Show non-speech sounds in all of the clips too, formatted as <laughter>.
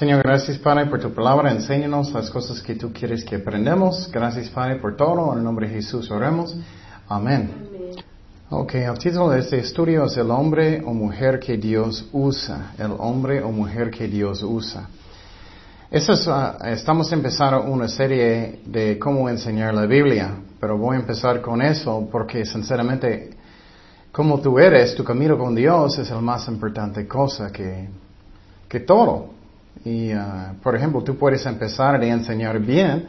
Señor, gracias Padre por tu palabra. Enséñanos las cosas que tú quieres que aprendamos. Gracias Padre por todo. En el nombre de Jesús oremos. Amén. Ok, el título de este estudio es El hombre o mujer que Dios usa. El hombre o mujer que Dios usa. Eso es, ah, estamos empezando una serie de cómo enseñar la Biblia, pero voy a empezar con eso porque sinceramente, como tú eres, tu camino con Dios es la más importante cosa que, que todo. Y, ah, por ejemplo, tú puedes empezar a enseñar bien,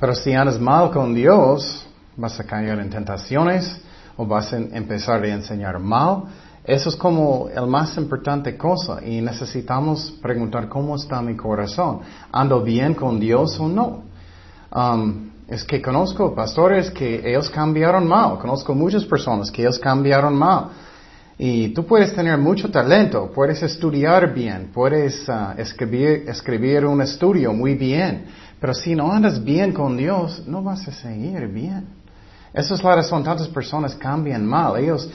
pero si andas mal con Dios, vas a caer en tentaciones o vas a empezar a enseñar mal. Eso es como el más importante cosa y necesitamos preguntar cómo está mi corazón. ¿Ando bien con Dios o no? Um, es que conozco pastores que ellos cambiaron mal. Conozco muchas personas que ellos cambiaron mal. Y tú puedes tener mucho talento, puedes estudiar bien, puedes uh, escribir, un estudio muy bien, pero si no andas bien con Dios, no vas a seguir bien. Esa es la razón, tantas personas cambian mal. Ellos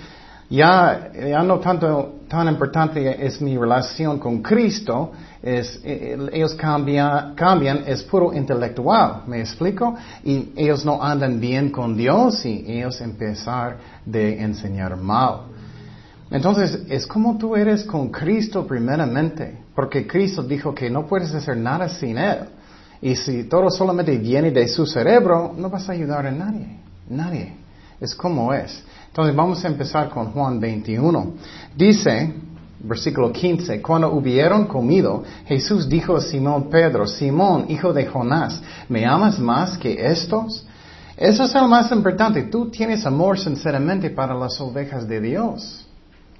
ya, ya no tanto tan importante es mi relación con Cristo, es, eh, ellos cambian, cambian, es puro intelectual, ¿me explico? Y ellos no andan bien con Dios y ellos empezar de enseñar mal. Entonces, es como tú eres con Cristo primeramente, porque Cristo dijo que no puedes hacer nada sin Él. Y si todo solamente viene de su cerebro, no vas a ayudar a nadie, nadie. Es como es. Entonces vamos a empezar con Juan 21. Dice, versículo 15, cuando hubieron comido, Jesús dijo a Simón Pedro, Simón, hijo de Jonás, ¿me amas más que estos? Eso es lo más importante. Tú tienes amor sinceramente para las ovejas de Dios.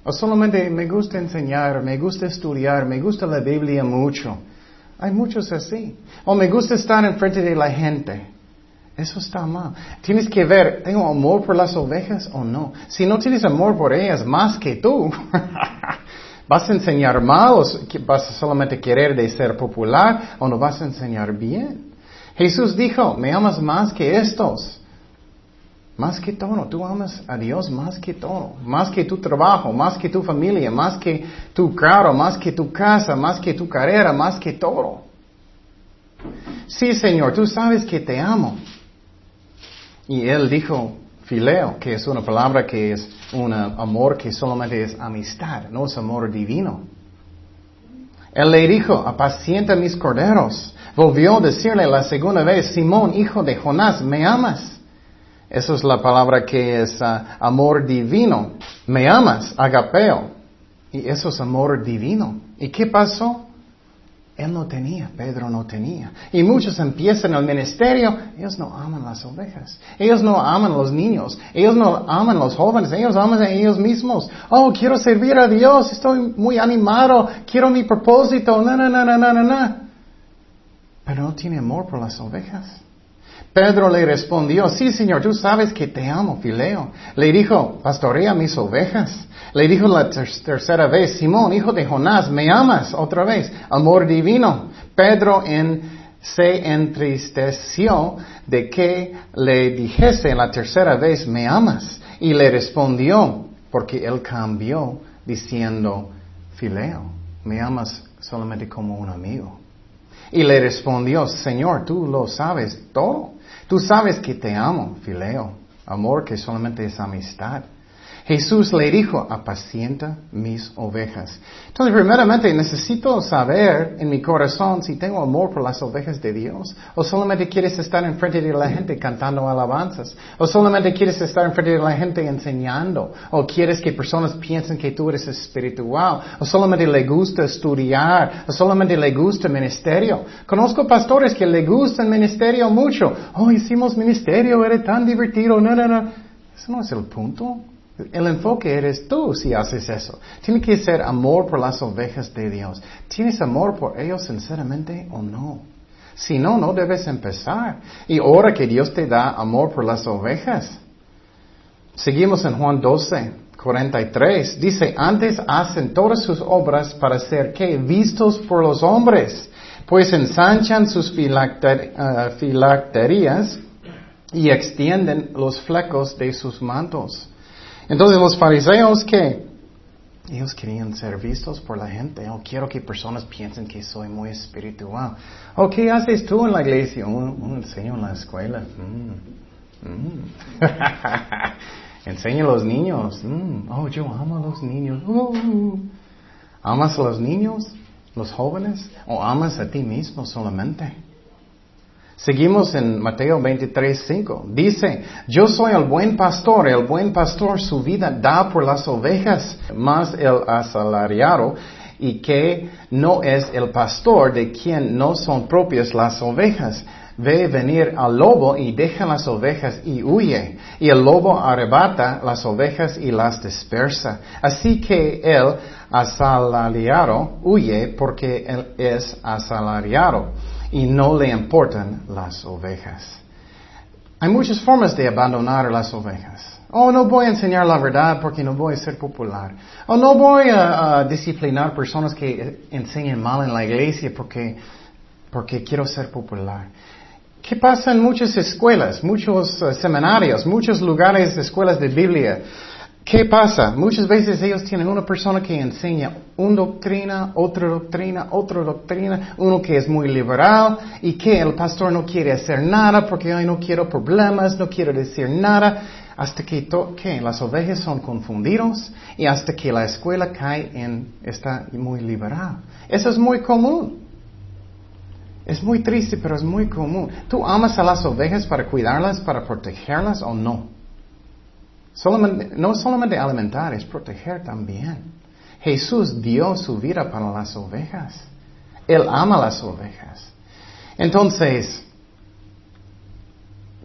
O solamente me gusta enseñar, me gusta estudiar, me gusta la Biblia mucho. Hay muchos así. O me gusta estar enfrente de la gente. Eso está mal. Tienes que ver, ¿tengo amor por las ovejas o no? Si no tienes amor por ellas más que tú, <laughs> ¿vas a enseñar mal o vas a solamente querer de ser popular o no vas a enseñar bien? Jesús dijo, me amas más que estos. Más que todo, tú amas a Dios más que todo, más que tu trabajo, más que tu familia, más que tu carro, más que tu casa, más que tu carrera, más que todo. Sí, Señor, tú sabes que te amo. Y él dijo, fileo, que es una palabra que es un amor que solamente es amistad, no es amor divino. Él le dijo, apacienta mis corderos. Volvió a decirle la segunda vez, Simón, hijo de Jonás, ¿me amas? Esa es la palabra que es ah, amor divino. Me amas, agapeo. Y eso es amor divino. ¿Y qué pasó? Él no tenía, Pedro no tenía. Y muchos empiezan el ministerio, ellos no aman las ovejas, ellos no aman los niños, ellos no aman los jóvenes, ellos aman a ellos mismos. Oh, quiero servir a Dios, estoy muy animado, quiero mi propósito, na, na, na, na, na, na. Pero no tiene amor por las ovejas. Pedro le respondió, sí, Señor, tú sabes que te amo, Fileo. Le dijo, pastorea mis ovejas. Le dijo la tercera vez, Simón, hijo de Jonás, ¿me amas? Otra vez, amor divino. Pedro se entristeció de que le dijese la tercera vez, ¿me amas? Y le respondió, porque él cambió diciendo, Fileo, ¿me amas solamente como un amigo? Y le respondió, Señor, tú lo sabes todo. Tú sabes que te amo, Fileo, amor que solamente es amistad. Jesús le dijo, apacienta mis ovejas. Entonces, primeramente, necesito saber en mi corazón si tengo amor por las ovejas de Dios, o solamente quieres estar enfrente de la gente cantando alabanzas, o solamente quieres estar enfrente de la gente enseñando, o quieres que personas piensen que tú eres espiritual, o solamente le gusta estudiar, o solamente le gusta ministerio. Conozco pastores que le gustan ministerio mucho. Oh, hicimos ministerio, era tan divertido. No, no, no. Eso no es el punto. El enfoque eres tú si haces eso. Tiene que ser amor por las ovejas de Dios. ¿Tienes amor por ellos sinceramente o no? Si no, no debes empezar. Y ahora que Dios te da amor por las ovejas. Seguimos en Juan 12, 43. Dice, antes hacen todas sus obras para ser que vistos por los hombres, pues ensanchan sus filacterías y extienden los flecos de sus mantos. Entonces los fariseos que Ellos querían ser vistos por la gente. Oh, quiero que personas piensen que soy muy espiritual. Oh, ¿qué haces tú en la iglesia? Un, enseño en la escuela. Mm, mm. <laughs> Enseño a los niños. Mm. Oh, yo amo a los niños. Uh. ¿Amas a los niños? ¿Los jóvenes? ¿O amas a ti mismo solamente? Seguimos en Mateo 23, 5. Dice, yo soy el buen pastor, el buen pastor su vida da por las ovejas, más el asalariado, y que no es el pastor de quien no son propias las ovejas. Ve venir al lobo y deja las ovejas y huye. Y el lobo arrebata las ovejas y las dispersa. Así que el asalariado huye porque él es asalariado y no le importan las ovejas. Hay muchas formas de abandonar las ovejas. Oh, no voy a enseñar la verdad porque no voy a ser popular. Oh, no voy a, disciplinar personas que enseñan mal en la iglesia porque, porque quiero ser popular. ¿Qué pasa en muchas escuelas, muchos eh, seminarios, muchos lugares, escuelas de Biblia? ¿Qué pasa? Muchas veces ellos tienen una persona que enseña una doctrina, otra doctrina, otra doctrina, uno que es muy liberal y que el pastor no quiere hacer nada porque hoy no quiero problemas, no quiero decir nada, hasta que, las ovejas son confundidos y hasta que la escuela cae en, está muy liberal. Eso es muy común. Es muy triste, pero es muy común. ¿Tú amas a las ovejas para cuidarlas, para protegerlas o no? No solamente alimentar, es proteger también. Jesús dio su vida para las ovejas. Él ama las ovejas. Entonces,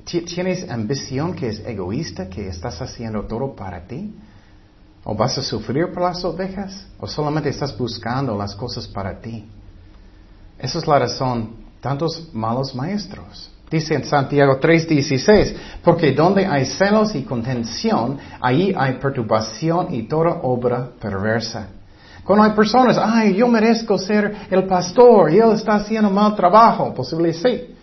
¿tienes ambición que es egoísta, que estás haciendo todo para ti? ¿O vas a sufrir por las ovejas? ¿O solamente estás buscando las cosas para ti? Esa es la razón, tantos malos maestros. Dice en Santiago 3:16, porque donde hay celos y contención, ahí hay perturbación y toda obra perversa. Cuando hay personas, ay, yo merezco ser el pastor y él está haciendo mal trabajo, posiblemente sí.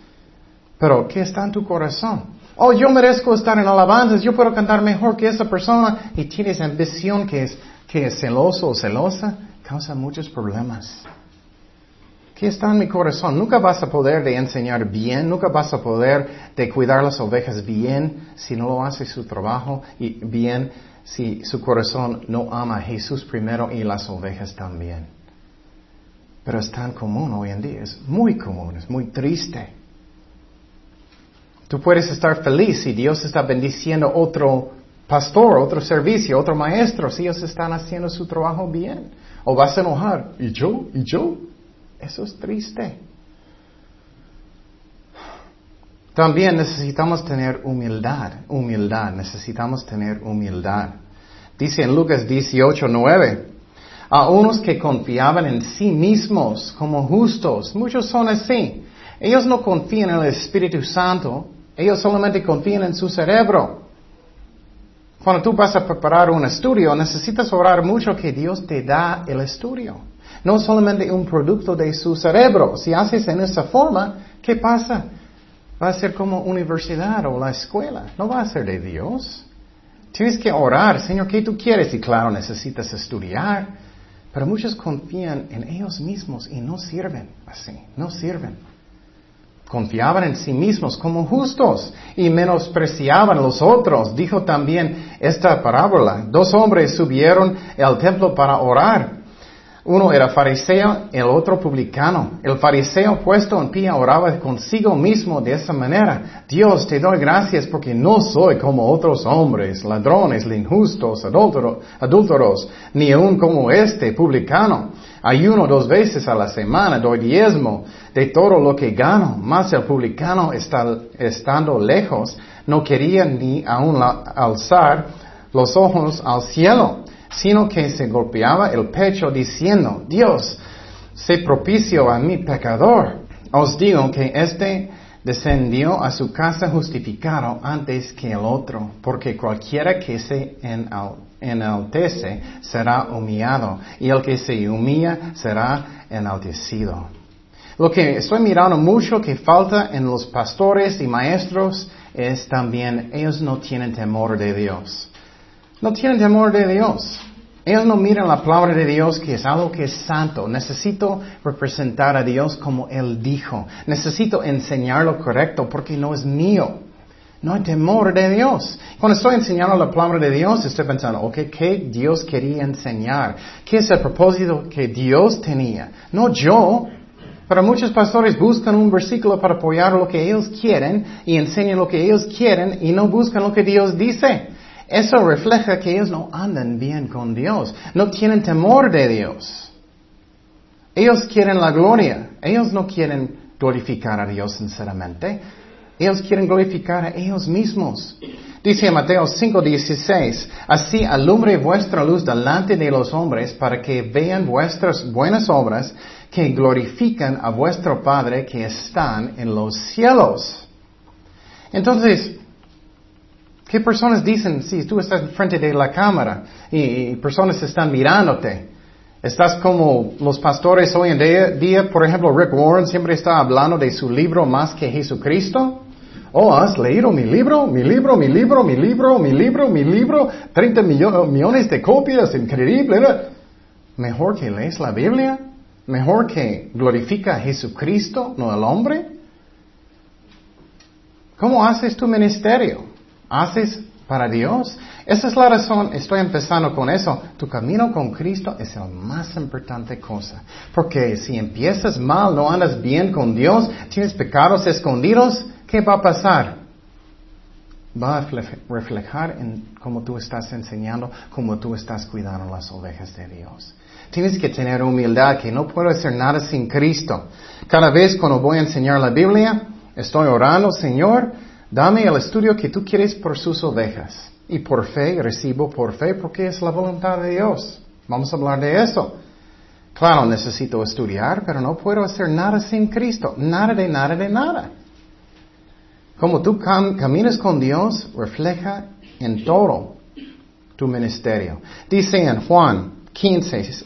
Pero, ¿qué está en tu corazón? Oh, yo merezco estar en alabanzas, yo puedo cantar mejor que esa persona y tienes ambición que es, que es celoso o celosa, causa muchos problemas. ¿Qué está en mi corazón? Nunca vas a poder de enseñar bien, nunca vas a poder de cuidar las ovejas bien si no lo hace su trabajo y bien si su corazón no ama a Jesús primero y las ovejas también. Pero es tan común hoy en día, es muy común, es muy triste. Tú puedes estar feliz si Dios está bendiciendo otro pastor, otro servicio, otro maestro, si ellos están haciendo su trabajo bien. O vas a enojar, ¿y yo? ¿y yo? Eso es triste. También necesitamos tener humildad, humildad, necesitamos tener humildad. Dice en Lucas 18, 9, a unos que confiaban en sí mismos como justos, muchos son así. Ellos no confían en el Espíritu Santo, ellos solamente confían en su cerebro. Cuando tú vas a preparar un estudio, necesitas orar mucho que Dios te da el estudio. No solamente un producto de su cerebro. Si haces en esa forma, ¿qué pasa? Va a ser como universidad o la escuela. No va a ser de Dios. Tienes que orar, Señor, ¿qué tú quieres? Y claro, necesitas estudiar. Pero muchos confían en ellos mismos y no sirven así, no sirven. Confiaban en sí mismos como justos y menospreciaban a los otros. Dijo también esta parábola. Dos hombres subieron al templo para orar. Uno era fariseo, el otro publicano. El fariseo puesto en pie oraba consigo mismo de esa manera. Dios, te doy gracias porque no soy como otros hombres, ladrones, injustos, adúlteros, ni aun como este publicano. Ayuno dos veces a la semana, doy diezmo de todo lo que gano. Mas el publicano, estando lejos, no quería ni aun alzar los ojos al cielo sino que se golpeaba el pecho diciendo, Dios, sé propicio a mi pecador. Os digo que éste descendió a su casa justificado antes que el otro, porque cualquiera que se enaltece será humillado, y el que se humilla será enaltecido. Lo que estoy mirando mucho que falta en los pastores y maestros es también, ellos no tienen temor de Dios. No tienen temor de Dios. Ellos no miran la palabra de Dios que es algo que es santo. Necesito representar a Dios como Él dijo. Necesito enseñar lo correcto porque no es mío. No hay temor de Dios. Cuando estoy enseñando la palabra de Dios, estoy pensando, ok, ¿qué Dios quería enseñar? ¿Qué es el propósito que Dios tenía? No yo. Pero muchos pastores buscan un versículo para apoyar lo que ellos quieren y enseñan lo que ellos quieren y no buscan lo que Dios dice. Eso refleja que ellos no andan bien con Dios, no tienen temor de Dios. Ellos quieren la gloria, ellos no quieren glorificar a Dios sinceramente, ellos quieren glorificar a ellos mismos. Dice Mateo 5:16, así alumbre vuestra luz delante de los hombres para que vean vuestras buenas obras que glorifican a vuestro Padre que están en los cielos. Entonces, ¿Qué personas dicen si tú estás frente de la cámara y, personas están mirándote? Estás como los pastores hoy en día, por ejemplo, Rick Warren siempre está hablando de su libro más que Jesucristo. Oh, ¿has leído mi libro? Mi libro, mi libro, mi libro, mi libro, mi libro. 30 millones de copias, increíble. Mejor que lees la Biblia. Mejor que glorifica a Jesucristo, no al hombre. ¿Cómo haces tu ministerio? Haces para Dios. Esa es la razón, estoy empezando con eso. Tu camino con Cristo es la más importante cosa. Porque si empiezas mal, no andas bien con Dios, tienes pecados escondidos, ¿qué va a pasar? Va a reflejar en cómo tú estás enseñando, cómo tú estás cuidando las ovejas de Dios. Tienes que tener humildad, que no puedo hacer nada sin Cristo. Cada vez cuando voy a enseñar la Biblia, estoy orando, Señor, Dame el estudio que tú quieres por sus ovejas. Y por fe, recibo por fe porque es la voluntad de Dios. Vamos a hablar de eso. Claro, necesito estudiar, pero no puedo hacer nada sin Cristo. Nada de nada de nada. Como tú caminas con Dios, refleja en todo tu ministerio. Dice en Juan 15,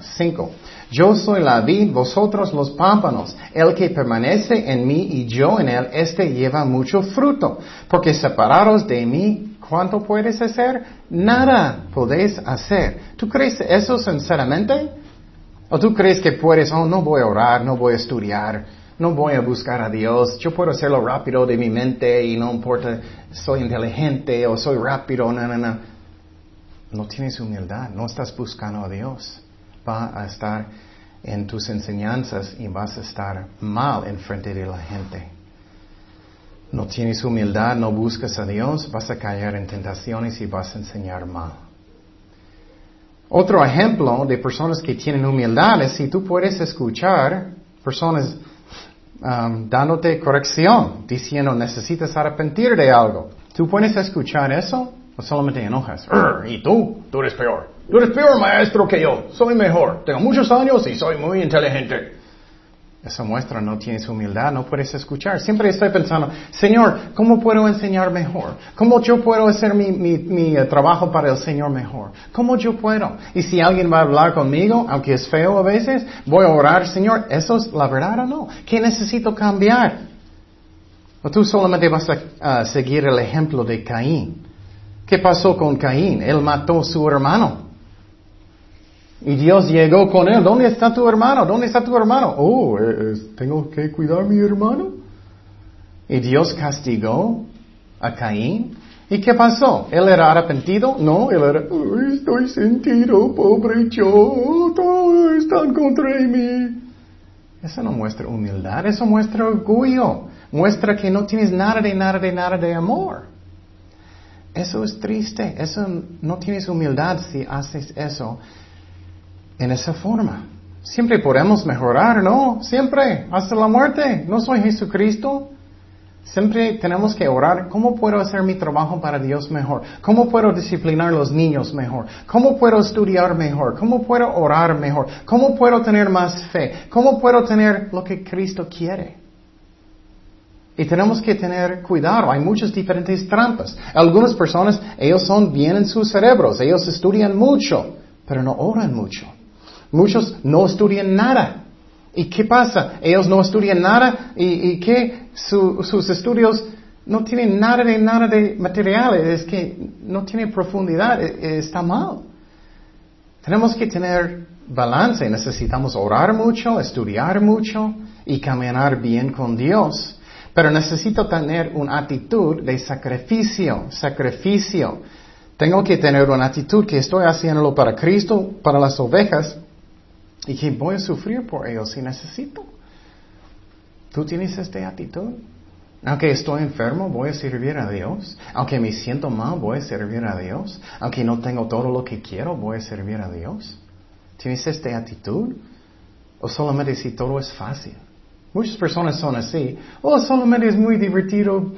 5. Yo soy la vid, vosotros los pámpanos. El que permanece en mí y yo en él, este lleva mucho fruto. Porque separados de mí, ¿cuánto puedes hacer? Nada podéis hacer. ¿Tú crees eso sinceramente? ¿O tú crees que puedes, oh, no voy a orar, no voy a estudiar, no voy a buscar a Dios, yo puedo hacerlo rápido de mi mente y no importa, soy inteligente o soy rápido, no, no, no. No tienes humildad, no estás buscando a Dios va a estar en tus enseñanzas y vas a estar mal en frente de la gente. No tienes humildad, no buscas a Dios, vas a caer en tentaciones y vas a enseñar mal. Otro ejemplo de personas que tienen humildad es si tú puedes escuchar personas um, dándote corrección, diciendo necesitas arrepentir de algo. ¿Tú puedes escuchar eso o solamente enojas? ¿Y tú? Tú eres peor. Tú eres peor maestro que yo, soy mejor, tengo muchos años y soy muy inteligente. Esa muestra no tienes humildad, no puedes escuchar. Siempre estoy pensando, Señor, ¿cómo puedo enseñar mejor? ¿Cómo yo puedo hacer mi, mi, eh, trabajo para el Señor mejor? ¿Cómo yo puedo? Y si alguien va a hablar conmigo, aunque es feo a veces, voy a orar, Señor, ¿eso es la verdad o no? ¿Qué necesito cambiar? O tú solamente vas a seguir el ejemplo de Caín. ¿Qué pasó con Caín? Él mató a su hermano. Y Dios llegó con él. ¿Dónde está tu hermano? ¿Dónde está tu hermano? Oh, eh, tengo que cuidar a mi hermano. Y Dios castigó a Caín. ¿Y qué pasó? ¿Él era arrepentido? No, él era, estoy sentido, pobre yo, todos están contra mí. Eso no muestra humildad, eso muestra orgullo, muestra que no tienes nada de nada de nada de amor. Eso es triste, eso no tienes humildad si haces eso en esa forma. Siempre podemos mejorar, ¿no? Siempre, hasta la muerte. No soy Jesucristo. Siempre tenemos que orar, ¿cómo puedo hacer mi trabajo para Dios mejor? ¿Cómo puedo disciplinar a los niños mejor? ¿Cómo puedo estudiar mejor? ¿Cómo puedo orar mejor? ¿Cómo puedo tener más fe? ¿Cómo puedo tener lo que Cristo quiere? Y tenemos que tener cuidado, hay muchas diferentes trampas. Algunas personas, ellos son bien en sus cerebros, ellos estudian mucho, pero no oran mucho. Muchos no estudian nada. ¿Y qué pasa? Ellos no estudian nada y, y que sus estudios no tienen nada de nada de materiales, es que no tiene profundidad, e, e, está mal. Tenemos que tener balance. Necesitamos orar mucho, estudiar mucho y caminar bien con Dios. Pero necesito tener una actitud de sacrificio, sacrificio. Tengo que tener una actitud que estoy haciéndolo para Cristo, para las ovejas, y que voy a sufrir por ellos si necesito. ¿Tú tienes esta actitud? Aunque estoy enfermo, voy a servir a Dios. Aunque me siento mal, voy a servir a Dios. Aunque no tengo todo lo que quiero, voy a servir a Dios. ¿Tienes esta actitud? ¿O solamente si todo es fácil? Muchas personas son así. Oh, solamente es muy divertido.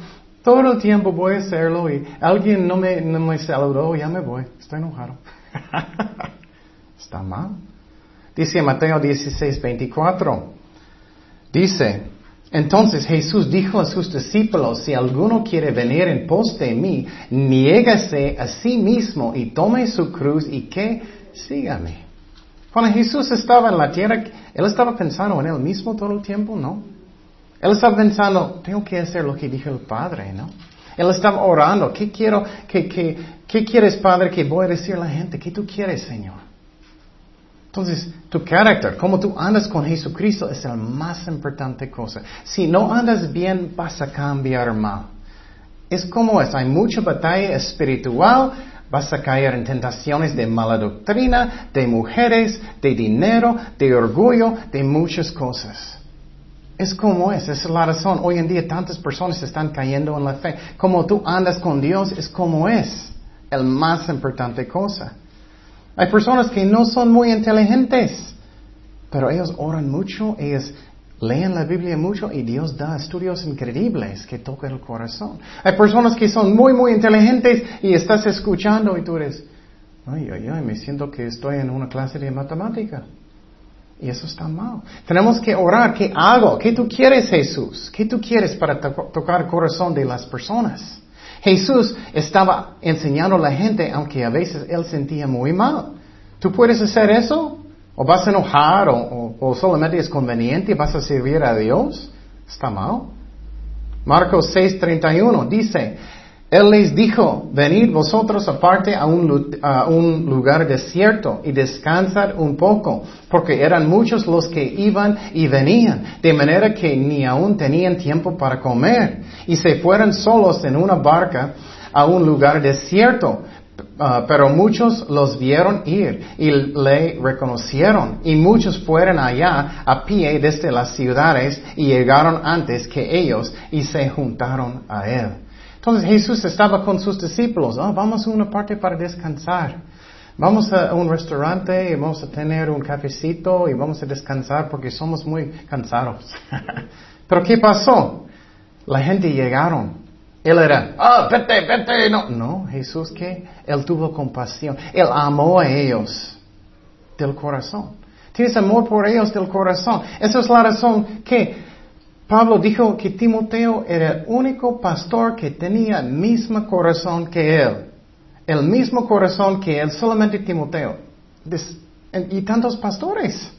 Todo el tiempo voy a hacerlo y alguien no me, no me saludó, ya me voy. Estoy enojado. <laughs> Está mal. Dice Mateo 16, 24. Dice, entonces Jesús dijo a sus discípulos, si alguno quiere venir en pos de mí, niégase a sí mismo y tome su cruz y que sígame. Cuando Jesús estaba en la tierra, Él estaba pensando en Él mismo todo el tiempo, ¿no? Él estaba pensando, tengo que hacer lo que dijo el Padre, ¿no? Él estaba orando, ¿qué quiero, qué, qué, qué quieres, Padre, que voy a decir a la gente? ¿Qué tú quieres, Señor? Entonces, tu carácter, cómo tú andas con Jesucristo es la más importante cosa. Si no andas bien, vas a cambiar mal. Es como es, hay mucha batalla espiritual, vas a caer en tentaciones de mala doctrina, de mujeres, de dinero, de orgullo, de muchas cosas. Es como es, es la razón. Hoy en día tantas personas están cayendo en la fe. Como tú andas con Dios es como es, el más importante cosa. Hay personas que no son muy inteligentes, pero ellos oran mucho, ellos leen la Biblia mucho y Dios da estudios increíbles que tocan el corazón. Hay personas que son muy, muy inteligentes y estás escuchando y tú eres, ay, ay, ay, me siento que estoy en una clase de matemática. Y eso está mal. Tenemos que orar. ¿Qué hago? ¿Qué tú quieres, Jesús? ¿Qué tú quieres para tocar el corazón de las personas? Jesús estaba enseñando a la gente, aunque a veces él sentía muy mal. ¿Tú puedes hacer eso? ¿O vas a enojar? ¿O, solamente es conveniente y vas a servir a Dios? Está mal. Marcos 6:31 dice, Él les dijo, venid vosotros aparte a un, a un, lugar desierto y descansad un poco, porque eran muchos los que iban y venían, de manera que ni aún tenían tiempo para comer, y se fueron solos en una barca a un lugar desierto. Ah, pero muchos los vieron ir y le reconocieron y muchos fueron allá a pie desde las ciudades y llegaron antes que ellos y se juntaron a él. Entonces Jesús estaba con sus discípulos, ah, vamos a una parte para descansar. Vamos a un restaurante y vamos a tener un cafecito y vamos a descansar porque somos muy cansados. <laughs> Pero ¿qué pasó? La gente llegaron él era, ah, vete, vete. No, no, Jesús que Él tuvo compasión. Él amó a ellos del corazón. Tienes amor por ellos del corazón. Esa es la razón que Pablo dijo que Timoteo era el único pastor que tenía el mismo corazón que él. El mismo corazón que él, solamente Timoteo. Y tantos pastores.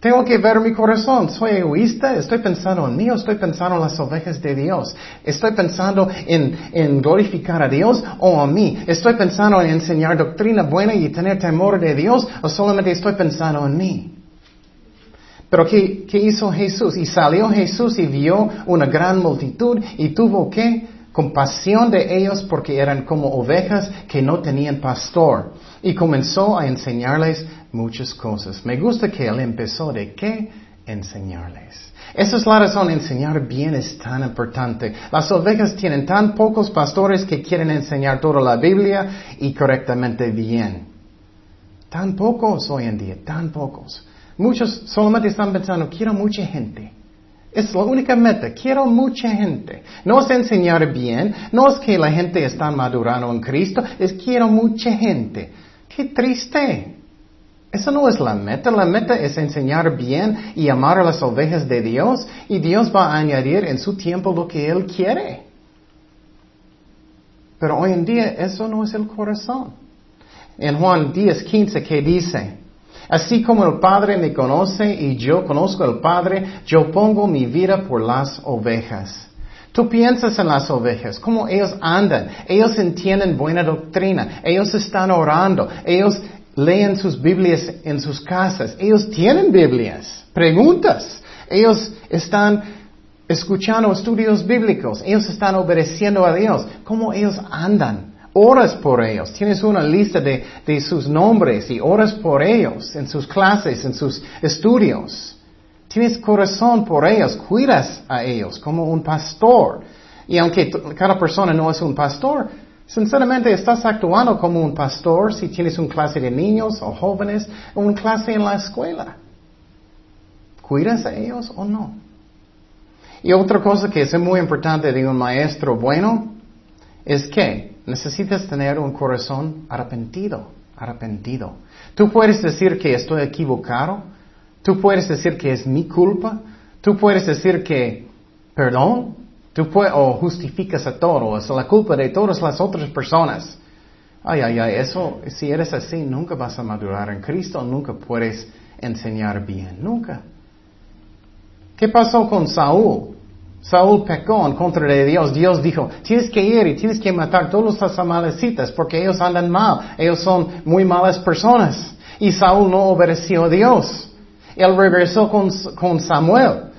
Tengo que ver mi corazón. ¿Soy egoísta? ¿Estoy pensando en mí estoy pensando en las ovejas de Dios? ¿Estoy pensando en, glorificar a Dios o a mí? ¿Estoy pensando en enseñar doctrina buena y tener temor de Dios o solamente estoy pensando en mí? Pero ¿qué, qué hizo Jesús? Y salió Jesús y vio una gran multitud y tuvo que compasión de ellos porque eran como ovejas que no tenían pastor. Y comenzó a enseñarles muchas cosas. Me gusta que él empezó de qué enseñarles. Esa es la razón, enseñar bien es tan importante. Las ovejas tienen tan pocos pastores que quieren enseñar toda la Biblia y correctamente bien. Tan pocos hoy en día, tan pocos. Muchos solamente están pensando, quiero mucha gente. Es la única meta. Quiero mucha gente. No es enseñar bien, no es que la gente está madurando en Cristo, es quiero mucha gente. Qué triste. Esa no es la meta. La meta es enseñar bien y amar a las ovejas de Dios y Dios va a añadir en su tiempo lo que Él quiere. Pero hoy en día eso no es el corazón. En Juan 10, 15, ¿qué dice? Así como el Padre me conoce y yo conozco al Padre, yo pongo mi vida por las ovejas. Tú piensas en las ovejas, cómo ellos andan, ellos entienden buena doctrina, ellos están orando, ellos leen sus Biblias en sus casas. Ellos tienen Biblias, preguntas. Ellos están escuchando estudios bíblicos. Ellos están obedeciendo a Dios. ¿Cómo ellos andan? Oras por ellos. Tienes una lista de, de sus nombres y oras por ellos en sus clases, en sus estudios. Tienes corazón por ellos, cuidas a ellos como un pastor. Y aunque cada persona no es un pastor, sinceramente estás actuando como un pastor si tienes un clase de niños o jóvenes o una clase en la escuela. ¿Cuidas a ellos o no? Y otra cosa que es muy importante de un maestro bueno es que necesitas tener un corazón arrepentido, arrepentido. Tú puedes decir que estoy equivocado, tú puedes decir que es mi culpa, tú puedes decir que, perdón, tú puedes, o justificas a todo, es la culpa de todas las otras personas. Ay, ay, ay, eso, si eres así, nunca vas a madurar en Cristo, nunca puedes enseñar bien, nunca. ¿Qué pasó con Saúl? Saúl pecó en contra de Dios. Dios dijo, tienes que ir y tienes que matar todos los amalecitas porque ellos andan mal. Ellos son muy malas personas. Y Saúl no obedeció a Dios. Él regresó con, con Samuel.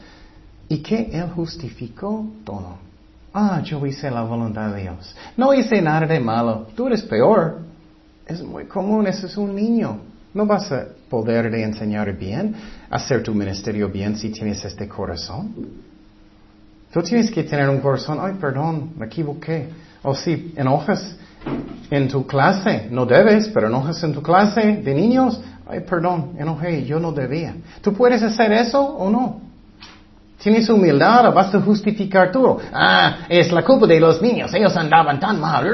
¿Y qué? Él justificó todo. Ah, yo hice la voluntad de Dios. No hice nada de malo. Tú eres peor. Es muy común, ese es un niño. No vas a poder enseñar bien, hacer tu ministerio bien si tienes este corazón. Tú tienes que tener un corazón, ay, perdón, me equivoqué. O si enojas en tu clase, no debes, pero enojas en tu clase de niños, ay, perdón, enojé, yo no debía. ¿Tú puedes hacer eso o no? ¿Tienes humildad o vas a justificar tú? Ah, es la culpa de los niños, ellos andaban tan mal.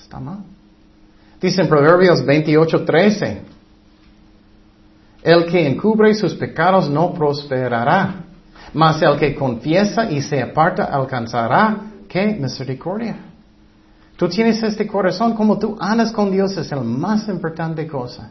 Está mal. Dice en Proverbios 28:13, el que encubre sus pecados no prosperará, mas el que confiesa y se aparta alcanzará, ¿qué? Misericordia. Tú tienes este corazón, como tú andas con Dios es la más importante cosa.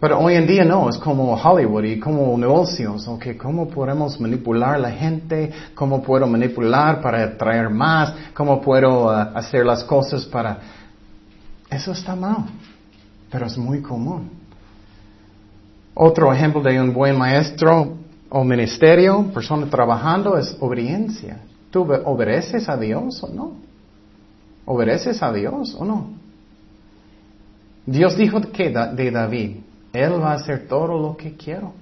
Pero hoy en día no, es como Hollywood y como negocios, ¿ok? ¿Cómo podemos manipular a la gente? ¿Cómo puedo manipular para atraer más? ¿Cómo puedo uh, hacer las cosas para eso está mal, pero es muy común. Otro ejemplo de un buen maestro o ministerio, persona trabajando, es obediencia. ¿Tú obedeces a Dios o no? ¿Obedeces a Dios o no? Dios dijo que de David, Él va a hacer todo lo que quiero.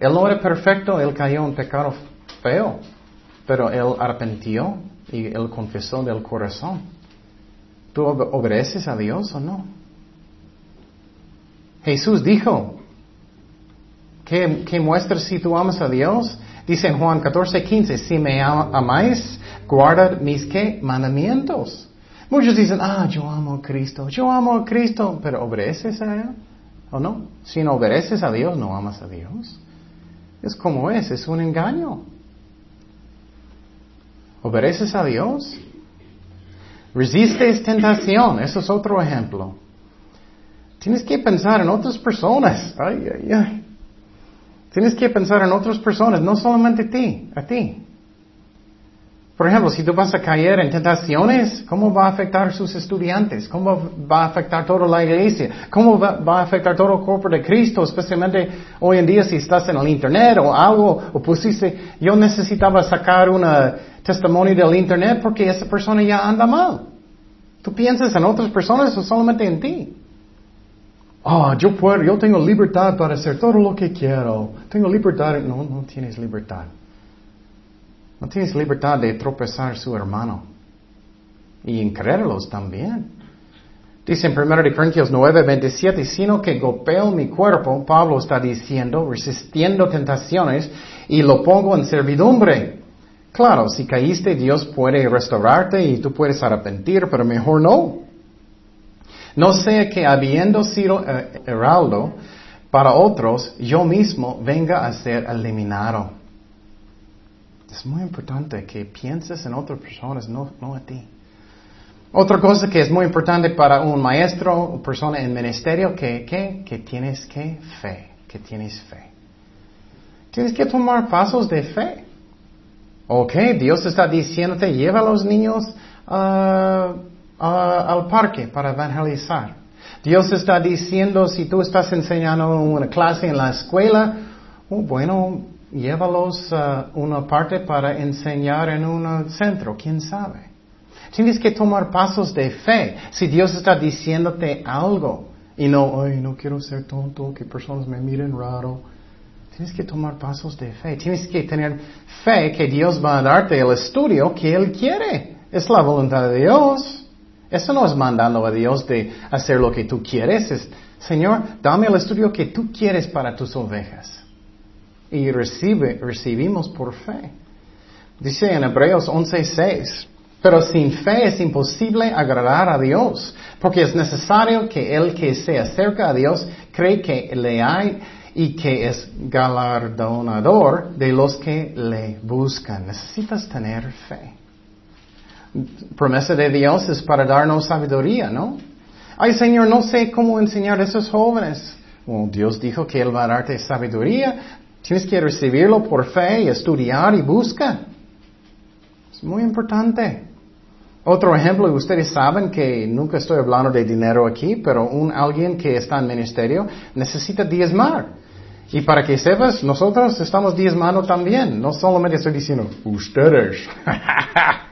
Él no era perfecto, Él cayó en pecado feo, pero Él arrepintió y Él confesó del corazón. ¿Tú obedeces a Dios o no? Jesús dijo, ¿qué, qué muestras si tú amas a Dios? Dice en Juan 14, 15, si me amáis, guardad mis ¿qué? mandamientos. Muchos dicen, ah, yo amo a Cristo, yo amo a Cristo, pero ¿obedeces a Él o no? Si no obedeces a Dios, no amas a Dios. Es como es, es un engaño. ¿Obedeces a Dios? Resistes tentación, eso es otro ejemplo. Tienes que pensar en otras personas. Ay, ay, ay. Tienes que pensar en otras personas, no solamente a ti, a ti. Por ejemplo, si tú vas a caer en tentaciones, ¿cómo va a afectar a sus estudiantes? ¿Cómo va a afectar toda la iglesia? ¿Cómo va, a afectar todo el cuerpo de Cristo? Especialmente hoy en día si estás en el internet o algo, o pusiste, yo necesitaba sacar un testimonio del internet porque esa persona ya anda mal. ¿Tú piensas en otras personas o solamente en ti? Ah, yo puedo, yo tengo libertad para hacer todo lo que quiero. Tengo libertad. No, no tienes libertad. No tienes libertad de tropezar su hermano. Y en creerlos también. Dice en 1 Corintios 9, 27, sino que golpeo mi cuerpo, Pablo está diciendo, resistiendo tentaciones, y lo pongo en servidumbre. Claro, si caíste, Dios puede restaurarte y tú puedes arrepentir, pero mejor no. No sea que habiendo sido eh, heraldo para otros, yo mismo venga a ser eliminado. Es muy importante que pienses en otras personas, no, no a ti. Otra cosa que es muy importante para un maestro, una persona en ministerio, que, que, que tienes que fe, que tienes fe. Tienes que tomar pasos de fe. Ok, Dios está diciéndote, lleva a los niños a al parque para evangelizar. Dios está diciendo, si tú estás enseñando una clase en la escuela, oh, bueno, llévalos a una parte para enseñar en un centro, quién sabe. Tienes que tomar pasos de fe. Si Dios está diciéndote algo y no, ay, no quiero ser tonto, que personas me miren raro. Tienes que tomar pasos de fe. Tienes que tener fe que Dios va a darte el estudio que Él quiere. Es la voluntad de Dios. Eso no es mandando a Dios de hacer lo que tú quieres. Es, Señor, dame el estudio que tú quieres para tus ovejas. Y recibimos por fe. Dice en Hebreos 11:6, pero sin fe es imposible agradar a Dios, porque es necesario que el que se acerca a Dios cree que le hay y que es galardonador de los que le buscan. Necesitas tener fe promesa de Dios es para darnos sabiduría, ¿no? Ay, Señor, no sé cómo enseñar a esos jóvenes. Dios dijo que Él va a darte sabiduría. Tienes que recibirlo por fe estudiar y busca. Es muy importante. Otro ejemplo, ustedes saben que nunca estoy hablando de dinero aquí, pero un alguien que está en ministerio necesita diezmar. Y para que sepas, nosotros estamos diezmando también. No solamente estoy diciendo, ustedes. <laughs>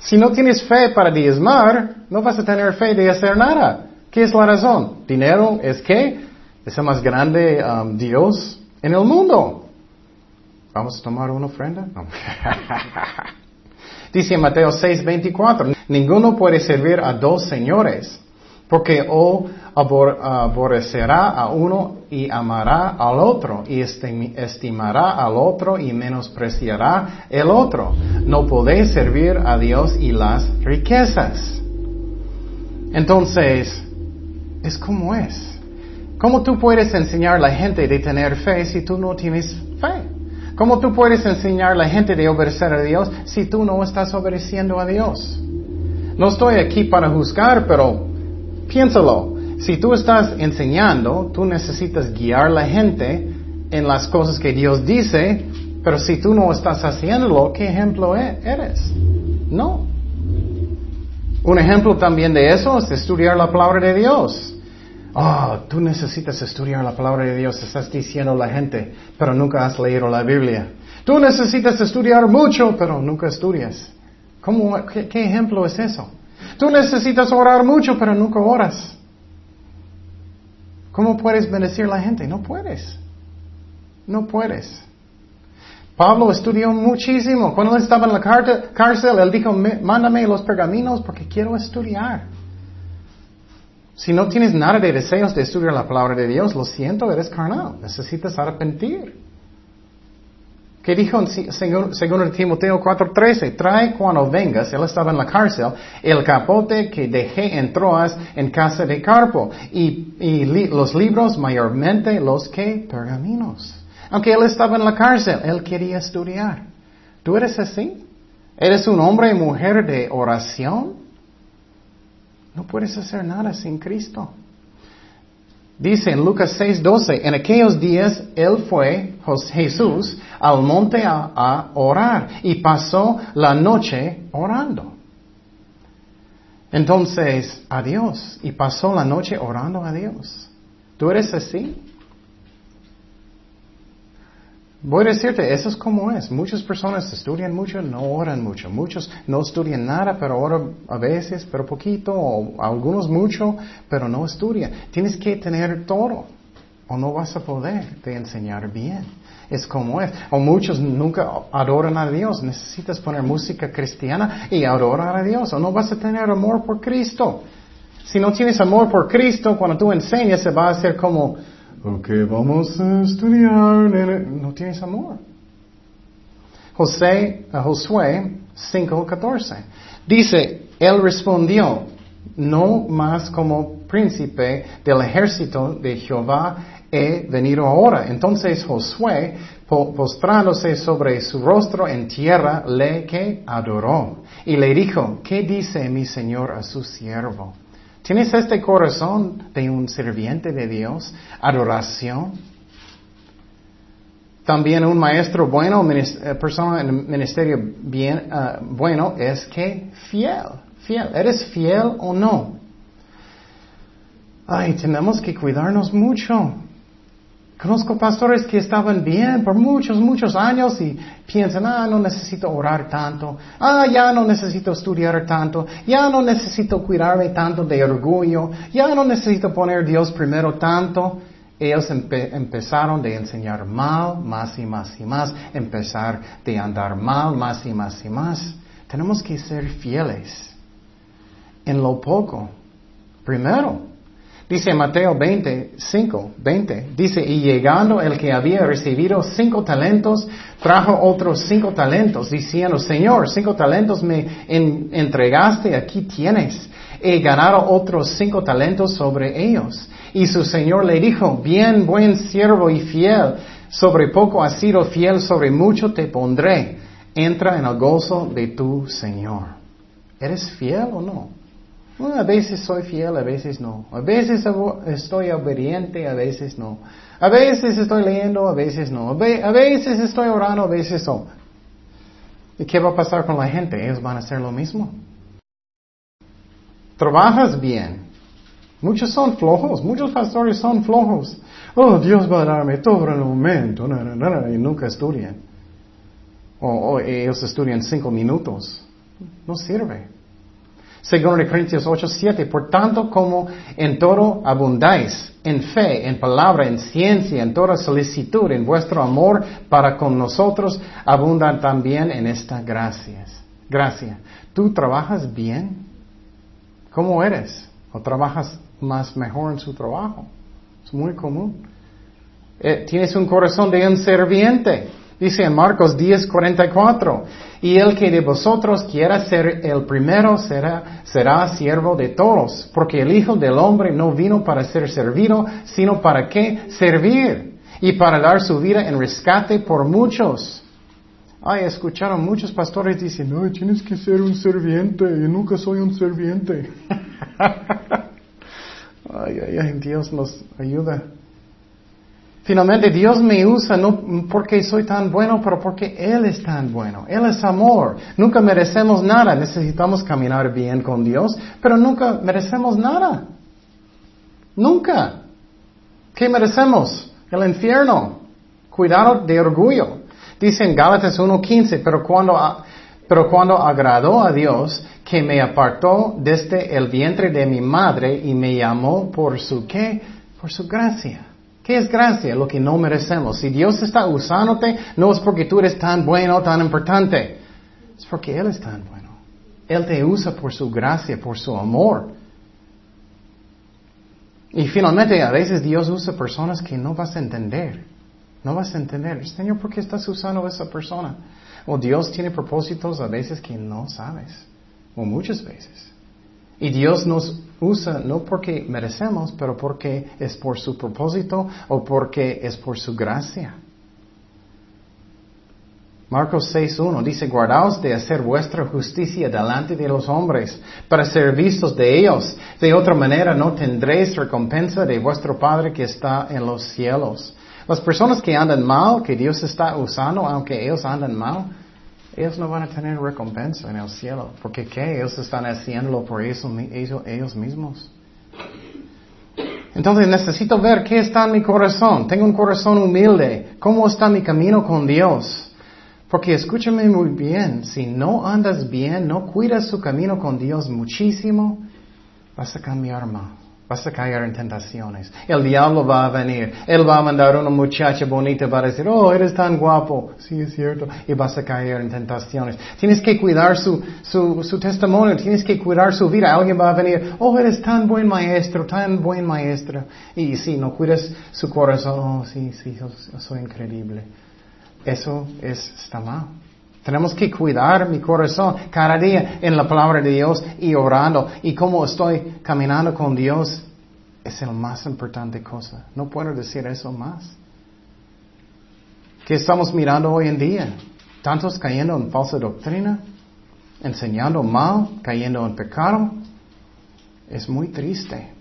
Si no tienes fe para diezmar, no vas a tener fe de hacer nada. ¿Qué es la razón? Dinero es que es el más grande um, Dios en el mundo. ¿Vamos a tomar una ofrenda? <laughs> Dice en Mateo 6:24, ninguno puede servir a dos señores, porque o aborrecerá a uno y amará al otro, y estimará al otro y menospreciará el otro. No podéis servir a Dios y las riquezas. Entonces, es como es. ¿Cómo tú puedes enseñar a la gente de tener fe si tú no tienes fe? ¿Cómo tú puedes enseñar a la gente de obedecer a Dios si tú no estás obedeciendo a Dios? No estoy aquí para juzgar, pero Piénsalo, si tú estás enseñando, tú necesitas guiar a la gente en las cosas que Dios dice, pero si tú no estás haciéndolo, ¿qué ejemplo e-, eres? No. Un ejemplo también de eso es estudiar la palabra de Dios. Oh, tú necesitas estudiar la palabra de Dios, estás diciendo a la gente, pero nunca has leído la Biblia. Tú necesitas estudiar mucho, pero nunca estudias. ¿Cómo, qué ejemplo es eso? Tú necesitas orar mucho, pero nunca oras. ¿Cómo puedes bendecir a la gente? No puedes. No puedes. Pablo estudió muchísimo. Cuando estaba en la cárcel, él dijo, mándame los pergaminos porque quiero estudiar. Si no tienes nada de deseos de estudiar la palabra de Dios, lo siento, eres carnal. Necesitas arrepentir. ¿Qué dijo según, según Timoteo 4:13? Trae cuando vengas, él estaba en la cárcel, el capote que dejé en Troas en casa de Carpo y, los libros mayormente los que pergaminos. Aunque él estaba en la cárcel, él quería estudiar. ¿Tú eres así? ¿Eres un hombre y mujer de oración? No puedes hacer nada sin Cristo. Dice en Lucas 6:12, en aquellos días él fue, Jesús, al monte a, orar y pasó la noche orando. Entonces, a Dios, y pasó la noche orando a Dios. ¿Tú eres así? Voy a decirte, eso es como es. Muchas personas estudian mucho, no oran mucho. Muchos no estudian nada, pero oran a veces, pero poquito, o algunos mucho, pero no estudian. Tienes que tener todo, o no vas a poder te enseñar bien. Es como es. O muchos nunca adoran a Dios. Necesitas poner música cristiana y adorar a Dios, o no vas a tener amor por Cristo. Si no tienes amor por Cristo, cuando tú enseñas, se va a hacer como, Ok, vamos a estudiar. No tienes amor. José, Josué 5:14. Dice, él respondió, no más como príncipe del ejército de Jehová he venido ahora. Entonces Josué, postrándose sobre su rostro en tierra, le que adoró. Y le dijo, ¿qué dice mi señor a su siervo? ¿Tienes este corazón de un sirviente de Dios? Adoración. También un maestro bueno, eh, persona en ministerio bien, eh, bueno, es que fiel, fiel. ¿Eres fiel o no? Ay, tenemos que cuidarnos mucho. Conozco pastores que estaban bien por muchos, muchos años y piensan, ah, no necesito orar tanto, ah, ya no necesito estudiar tanto, ya no necesito cuidarme tanto de orgullo, ya no necesito poner Dios primero tanto. Ellos empezaron de enseñar mal, más y más y más, empezar de andar mal, más y más y más. Tenemos que ser fieles en lo poco. Primero, Dice Mateo 20, 5, 20. Dice, y llegando el que había recibido cinco talentos, trajo otros cinco talentos, diciendo, Señor, cinco talentos me entregaste, aquí tienes. He ganado otros cinco talentos sobre ellos. Y su Señor le dijo, bien, buen siervo y fiel, sobre poco has sido fiel, sobre mucho te pondré. Entra en el gozo de tu Señor. ¿Eres fiel o no? A veces soy fiel, a veces no. A veces estoy obediente, a veces no. A veces estoy leyendo, a veces no. A veces estoy orando, a veces no. ¿Y qué va a pasar con la gente? Ellos van a hacer lo mismo. Trabajas bien. Muchos son flojos, muchos pastores son flojos. Oh, Dios va a darme todo el momento, y nunca estudian. O ellos estudian cinco minutos. No sirve. Según Corintios 8, 7, por tanto como en todo abundáis, en fe, en palabra, en ciencia, en toda solicitud, en vuestro amor para con nosotros, abundan también en esta gracias. Gracia. ¿Tú trabajas bien? ¿Cómo eres? ¿O trabajas más mejor en su trabajo? Es muy común. Eh, tienes un corazón de un serviente. Dice en Marcos 10, 44, y el que de vosotros quiera ser el primero será, será siervo de todos, porque el Hijo del Hombre no vino para ser servido, sino para qué servir y para dar su vida en rescate por muchos. Ay, escucharon muchos pastores dicen, no, tienes que ser un serviente, y nunca soy un serviente. <laughs> ay, ay, ay, Dios nos ayuda. Finalmente Dios me usa no porque soy tan bueno, pero porque Él es tan bueno. Él es amor. Nunca merecemos nada. Necesitamos caminar bien con Dios, pero nunca merecemos nada. Nunca. ¿Qué merecemos? El infierno. Cuidado de orgullo. Dice en Gálatas 1.15, pero cuando, pero cuando agradó a Dios, que me apartó desde el vientre de mi madre y me llamó por su qué? Por su gracia. ¿Qué es gracia? Lo que no merecemos. Si Dios está usándote, no es porque tú eres tan bueno, tan importante. Es porque Él es tan bueno. Él te usa por su gracia, por su amor. Y finalmente, a veces Dios usa personas que no vas a entender. No vas a entender. Señor, ¿por qué estás usando a esa persona? O Dios tiene propósitos a veces que no sabes. O muchas veces. Y Dios nos usa no porque merecemos, pero porque es por su propósito o porque es por su gracia. Marcos 6.1 dice, guardaos de hacer vuestra justicia delante de los hombres, para ser vistos de ellos. De otra manera no tendréis recompensa de vuestro Padre que está en los cielos. Las personas que andan mal, que Dios está usando, aunque ellos andan mal, ellos no van a tener recompensa en el cielo. Porque ¿qué? Ellos están haciéndolo por eso, ellos, ellos mismos. Entonces necesito ver qué está en mi corazón. Tengo un corazón humilde. ¿Cómo está mi camino con Dios? Porque escúchame muy bien, si no andas bien, no cuidas su camino con Dios muchísimo, vas a cambiar mal. Vas a caer en tentaciones. El diablo va a venir. Él va a mandar una muchacha bonita para decir, oh, eres tan guapo. Sí, es cierto. Y vas a caer en tentaciones. Tienes que cuidar su, su, su testimonio. Tienes que cuidar su vida. Alguien va a venir, oh, eres tan buen maestro, tan buen maestro. Y si no cuidas su corazón, oh, sí, sí, soy increíble. Eso es, está mal. Tenemos que cuidar mi corazón cada día en la palabra de Dios y orando. Y como estoy caminando con Dios es la más importante cosa. No puedo decir eso más. ¿Qué estamos mirando hoy en día? Tantos cayendo en falsa doctrina, enseñando mal, cayendo en pecado. Es muy triste.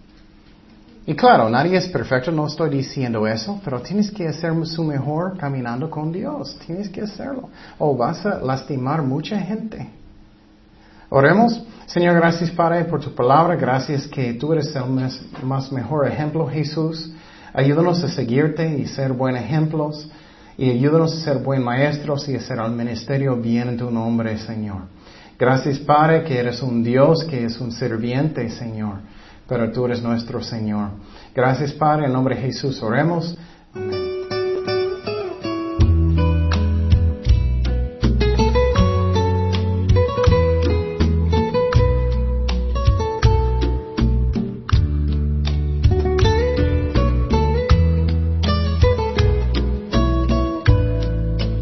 Y claro, nadie es perfecto, no estoy diciendo eso, pero tienes que hacer su mejor caminando con Dios, tienes que hacerlo. O vas a lastimar mucha gente. Oremos. Señor, gracias Padre por tu palabra. Gracias que tú eres el más, mejor ejemplo, Jesús. Ayúdanos a seguirte y ser buenos ejemplos. Y ayúdanos a ser buen maestros y hacer al ministerio bien en tu nombre, Señor. Gracias, Padre, que eres un Dios, que es un serviente, Señor. Pero tú eres nuestro Señor. Gracias, Padre, en nombre de Jesús oremos.